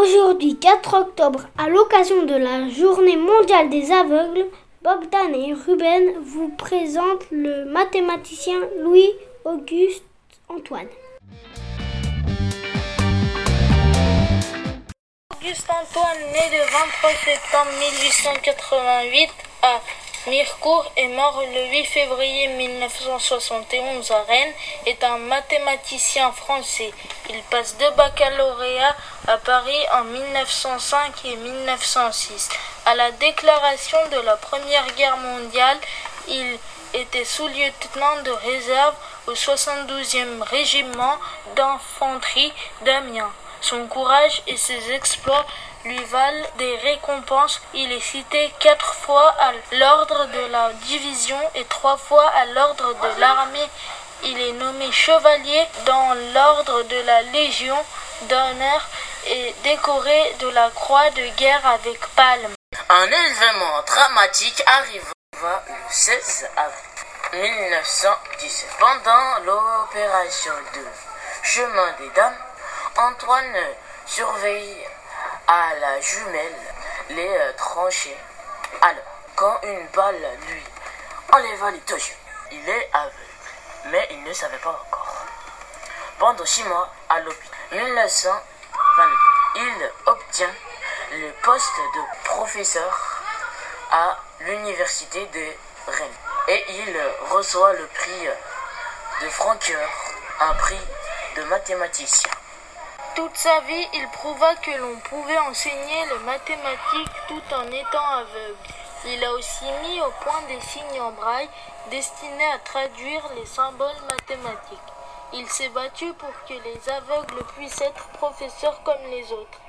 Aujourd'hui, 4 octobre, à l'occasion de la Journée mondiale des aveugles, Bogdan et Ruben vous présentent le mathématicien Louis-Auguste Antoine. Auguste Antoine, né le 23 septembre 1888 à Mirecourt est mort le 8 février 1971 à Rennes, est un mathématicien français. Il passe deux baccalauréats à Paris en 1905 et 1906. À la déclaration de la Première Guerre mondiale, il était sous-lieutenant de réserve au 72e régiment d'infanterie d'Amiens. Son courage et ses exploits lui valent des récompenses. Il est cité quatre fois à l'ordre de la division et trois fois à l'ordre de l'armée. Il est nommé chevalier dans l'ordre de la Légion d'honneur et décoré de la croix de guerre avec palme. Un événement dramatique arriva le 16 avril 1917. Pendant l'opération de Chemin des Dames, Antoine surveille à la jumelle les euh, tranchées. Alors, quand une balle lui enleva les deux yeux, il est aveugle, mais il ne savait pas encore. Pendant six mois à l'hôpital, 1922, il obtient le poste de professeur à l'université de Rennes et il reçoit le prix de Franqueur, un prix de mathématicien. Toute sa vie, il prouva que l'on pouvait enseigner les mathématiques tout en étant aveugle. Il a aussi mis au point des signes en braille destinés à traduire les symboles mathématiques. Il s'est battu pour que les aveugles puissent être professeurs comme les autres.